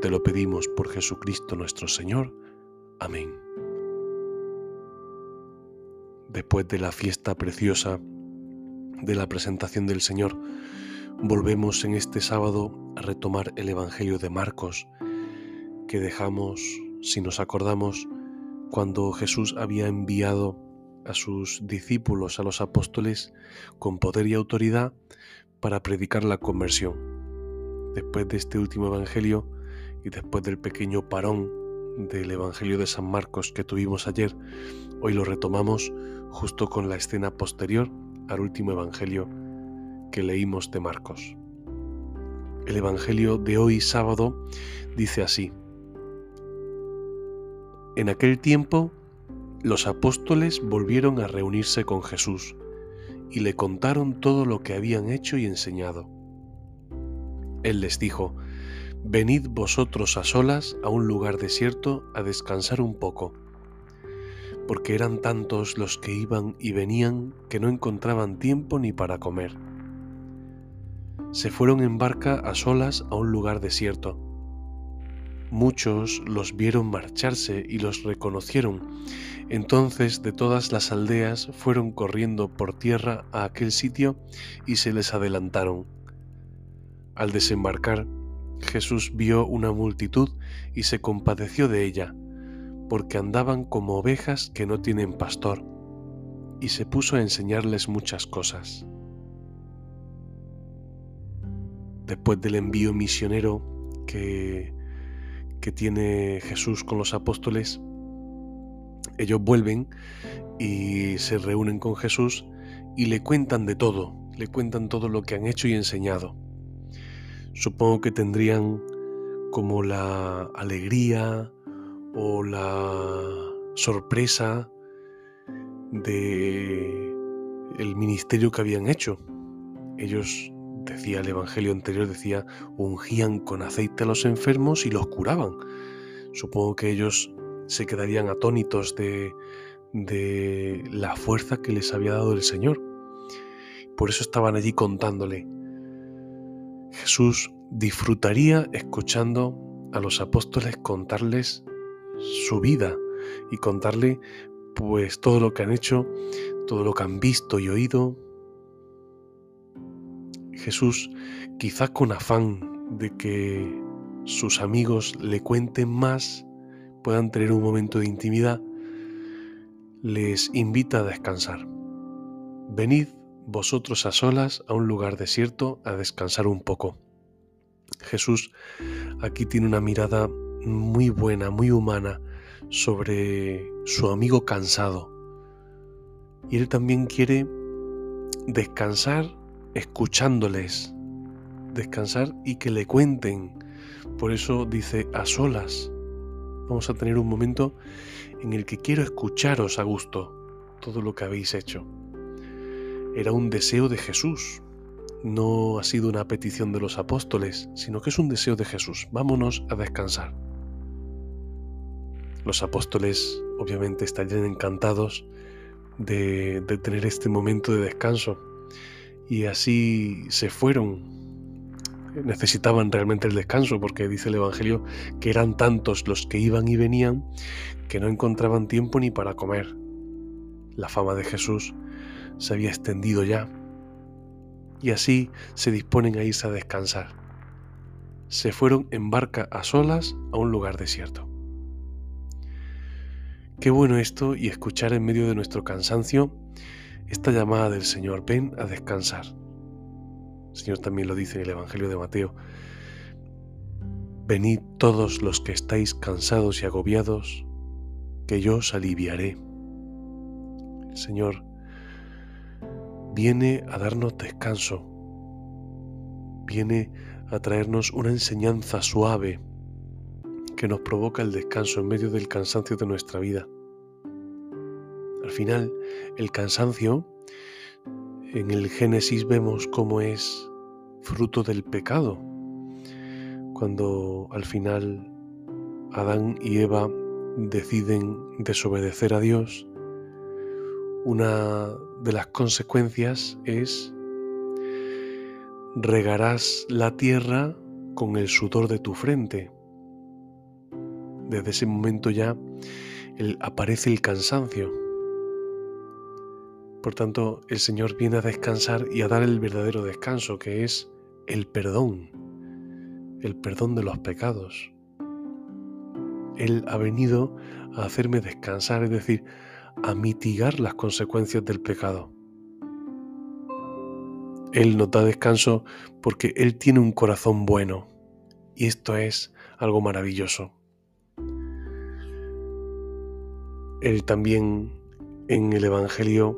Te lo pedimos por Jesucristo nuestro Señor. Amén. Después de la fiesta preciosa de la presentación del Señor, volvemos en este sábado a retomar el Evangelio de Marcos, que dejamos, si nos acordamos, cuando Jesús había enviado a sus discípulos, a los apóstoles, con poder y autoridad para predicar la conversión. Después de este último Evangelio, y después del pequeño parón del Evangelio de San Marcos que tuvimos ayer, hoy lo retomamos justo con la escena posterior al último Evangelio que leímos de Marcos. El Evangelio de hoy sábado dice así. En aquel tiempo los apóstoles volvieron a reunirse con Jesús y le contaron todo lo que habían hecho y enseñado. Él les dijo, Venid vosotros a solas a un lugar desierto a descansar un poco, porque eran tantos los que iban y venían que no encontraban tiempo ni para comer. Se fueron en barca a solas a un lugar desierto. Muchos los vieron marcharse y los reconocieron. Entonces de todas las aldeas fueron corriendo por tierra a aquel sitio y se les adelantaron. Al desembarcar, Jesús vio una multitud y se compadeció de ella, porque andaban como ovejas que no tienen pastor, y se puso a enseñarles muchas cosas. Después del envío misionero que, que tiene Jesús con los apóstoles, ellos vuelven y se reúnen con Jesús y le cuentan de todo, le cuentan todo lo que han hecho y enseñado supongo que tendrían como la alegría o la sorpresa de el ministerio que habían hecho. Ellos, decía el Evangelio anterior, decía, ungían con aceite a los enfermos y los curaban. Supongo que ellos se quedarían atónitos de, de la fuerza que les había dado el Señor. Por eso estaban allí contándole Jesús disfrutaría escuchando a los apóstoles contarles su vida y contarle pues todo lo que han hecho, todo lo que han visto y oído. Jesús, quizás con afán de que sus amigos le cuenten más, puedan tener un momento de intimidad, les invita a descansar. Venid vosotros a solas a un lugar desierto a descansar un poco. Jesús aquí tiene una mirada muy buena, muy humana sobre su amigo cansado. Y él también quiere descansar escuchándoles, descansar y que le cuenten. Por eso dice a solas. Vamos a tener un momento en el que quiero escucharos a gusto todo lo que habéis hecho era un deseo de Jesús. No ha sido una petición de los apóstoles, sino que es un deseo de Jesús. Vámonos a descansar. Los apóstoles obviamente estarían encantados de, tener este momento de descanso y así se fueron necesitaban realmente el descanso, porque dice el Evangelio que eran tantos los que iban y venían que no encontraban tiempo ni para comer. La fama de Jesús se había extendido ya, y así se disponen a irse a descansar. Se fueron en barca a solas a un lugar desierto. Qué bueno esto y escuchar en medio de nuestro cansancio esta llamada del Señor, ven a descansar. El Señor también lo dice en el Evangelio de Mateo. Venid todos los que estáis cansados y agobiados, que yo os aliviaré. El Señor viene a darnos descanso, viene a traernos una enseñanza suave que nos provoca el descanso en medio del cansancio de nuestra vida. Al final, el cansancio, en el Génesis vemos cómo es fruto del pecado. Cuando al final Adán y Eva deciden desobedecer a Dios, una de las consecuencias es regarás la tierra con el sudor de tu frente. Desde ese momento ya aparece el cansancio. Por tanto, el Señor viene a descansar y a dar el verdadero descanso, que es el perdón, el perdón de los pecados. Él ha venido a hacerme descansar, es decir, a mitigar las consecuencias del pecado. Él nos da descanso porque Él tiene un corazón bueno y esto es algo maravilloso. Él también en el Evangelio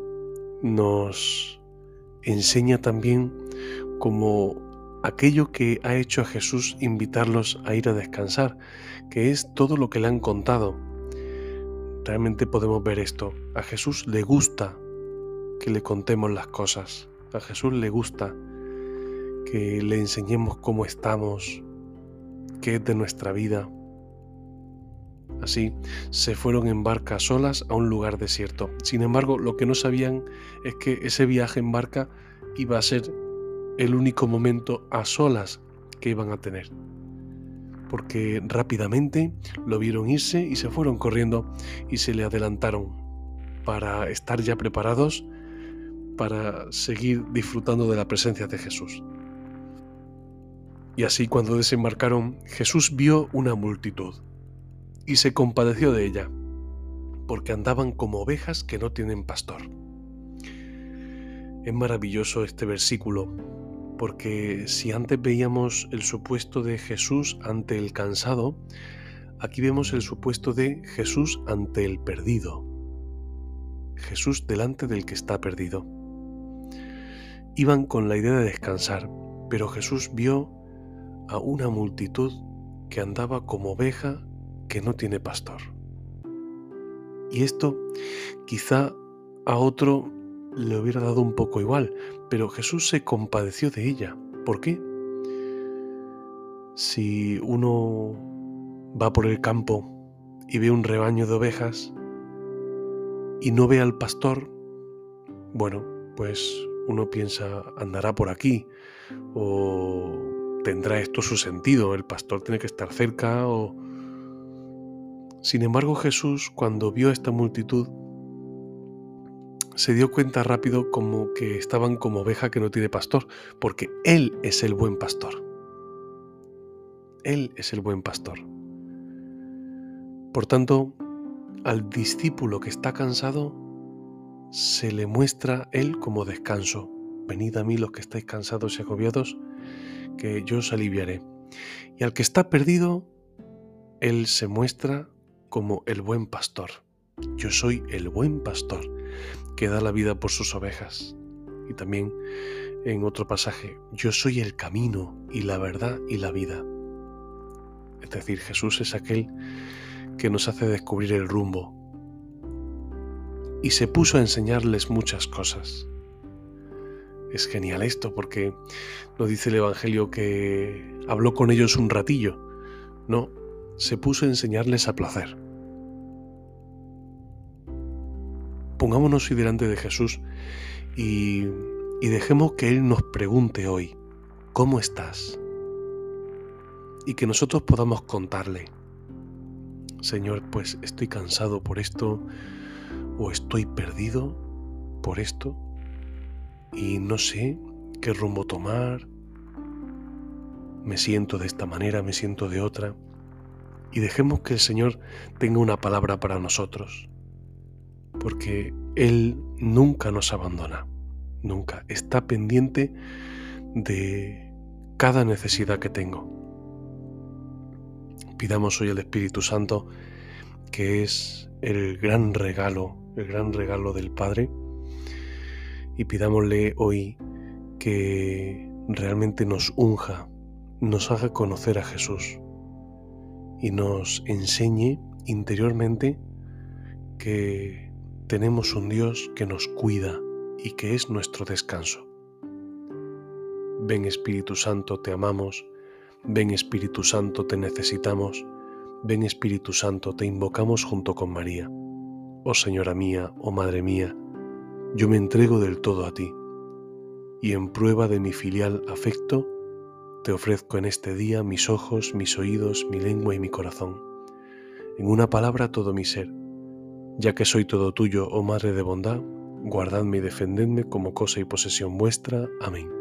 nos enseña también como aquello que ha hecho a Jesús invitarlos a ir a descansar, que es todo lo que le han contado. Realmente podemos ver esto. A Jesús le gusta que le contemos las cosas. A Jesús le gusta que le enseñemos cómo estamos, qué es de nuestra vida. Así se fueron en barca solas a un lugar desierto. Sin embargo, lo que no sabían es que ese viaje en barca iba a ser el único momento a solas que iban a tener. Porque rápidamente lo vieron irse y se fueron corriendo y se le adelantaron para estar ya preparados para seguir disfrutando de la presencia de Jesús. Y así cuando desembarcaron, Jesús vio una multitud y se compadeció de ella, porque andaban como ovejas que no tienen pastor. Es maravilloso este versículo, porque si antes veíamos el supuesto de Jesús ante el cansado, aquí vemos el supuesto de Jesús ante el perdido. Jesús delante del que está perdido. Iban con la idea de descansar, pero Jesús vio a una multitud que andaba como oveja que no tiene pastor. Y esto quizá a otro le hubiera dado un poco igual, pero Jesús se compadeció de ella. ¿Por qué? Si uno va por el campo y ve un rebaño de ovejas y no ve al pastor, bueno, pues uno piensa, andará por aquí, o tendrá esto su sentido, el pastor tiene que estar cerca, o... Sin embargo Jesús, cuando vio esta multitud, se dio cuenta rápido como que estaban como oveja que no tiene pastor, porque Él es el buen pastor. Él es el buen pastor. Por tanto, al discípulo que está cansado, se le muestra Él como descanso. Venid a mí los que estáis cansados y agobiados, que yo os aliviaré. Y al que está perdido, Él se muestra como el buen pastor. Yo soy el buen pastor que da la vida por sus ovejas. Y también en otro pasaje, yo soy el camino y la verdad y la vida. Es decir, Jesús es aquel que nos hace descubrir el rumbo, y se puso a enseñarles muchas cosas. Es genial esto porque no dice el Evangelio que habló con ellos un ratillo, no, se puso a enseñarles a placer. Pongámonos hoy delante de Jesús y, y dejemos que Él nos pregunte hoy, ¿cómo estás? Y que nosotros podamos contarle, Señor, pues estoy cansado por esto, o estoy perdido por esto y no sé qué rumbo tomar, me siento de esta manera, me siento de otra, y dejemos que el Señor tenga una palabra para nosotros, porque Él nunca nos abandona, nunca, está pendiente de cada necesidad que tengo. Pidamos hoy al Espíritu Santo, que es el gran regalo el gran regalo del Padre, y pidámosle hoy que realmente nos unja, nos haga conocer a Jesús y nos enseñe interiormente que tenemos un Dios que nos cuida y que es nuestro descanso. Ven Espíritu Santo, te amamos, ven Espíritu Santo, te necesitamos, ven Espíritu Santo, te invocamos junto con María. Oh Señora mía, oh Madre mía, yo me entrego del todo a ti, y en prueba de mi filial afecto, te ofrezco en este día mis ojos, mis oídos, mi lengua y mi corazón, en una palabra todo mi ser, ya que soy todo tuyo, oh Madre de bondad, guardadme y defendedme como cosa y posesión vuestra. Amén.